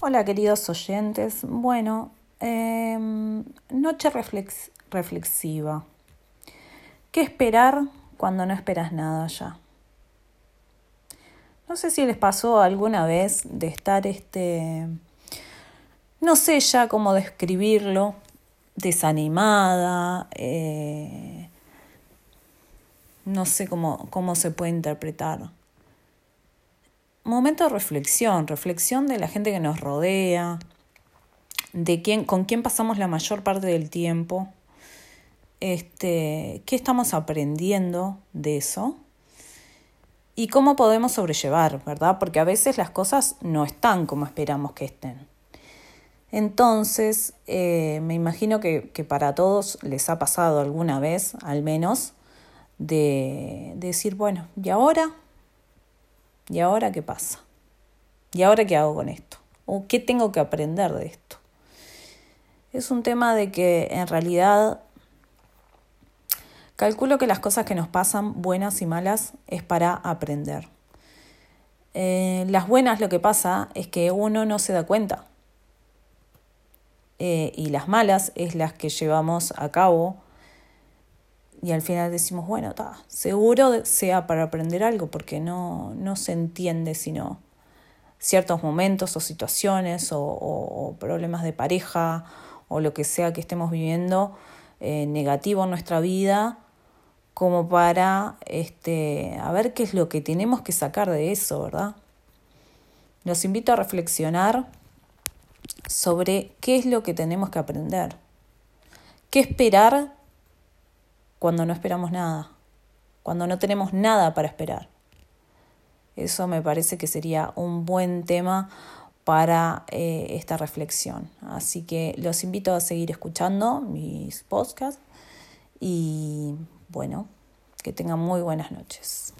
Hola queridos oyentes. Bueno, em, noche reflexiva. ¿Qué esperar cuando no esperas nada ya? No sé si les pasó alguna vez de estar este, no sé ya cómo describirlo, desanimada, eh, no sé cómo, cómo se puede interpretar momento de reflexión, reflexión de la gente que nos rodea, de quién, con quién pasamos la mayor parte del tiempo, este, qué estamos aprendiendo de eso y cómo podemos sobrellevar, ¿verdad? Porque a veces las cosas no están como esperamos que estén. Entonces, eh, me imagino que, que, para todos les ha pasado alguna vez, al menos, de, de decir, bueno, ¿y ahora? ¿Y ahora qué pasa? ¿Y ahora qué hago con esto? ¿O qué tengo que aprender de esto? Es un tema de que en realidad calculo que las cosas que nos pasan, buenas y malas, es para aprender. Eh, las buenas lo que pasa es que uno no se da cuenta. Eh, y las malas es las que llevamos a cabo y al final decimos, bueno, está, seguro sea para aprender algo, porque no, no se entiende sino ciertos momentos o situaciones o, problemas de pareja o lo que sea que estemos viviendo eh, negativo en nuestra vida, como para este, a ver qué es lo que tenemos que sacar de eso, ¿verdad? Los invito a reflexionar sobre qué es lo que tenemos que aprender, qué esperar cuando no esperamos nada, cuando no tenemos nada para esperar. Eso me parece que sería un buen tema para eh, esta reflexión. Así que los invito a seguir escuchando mis podcasts y bueno, que tengan muy buenas noches.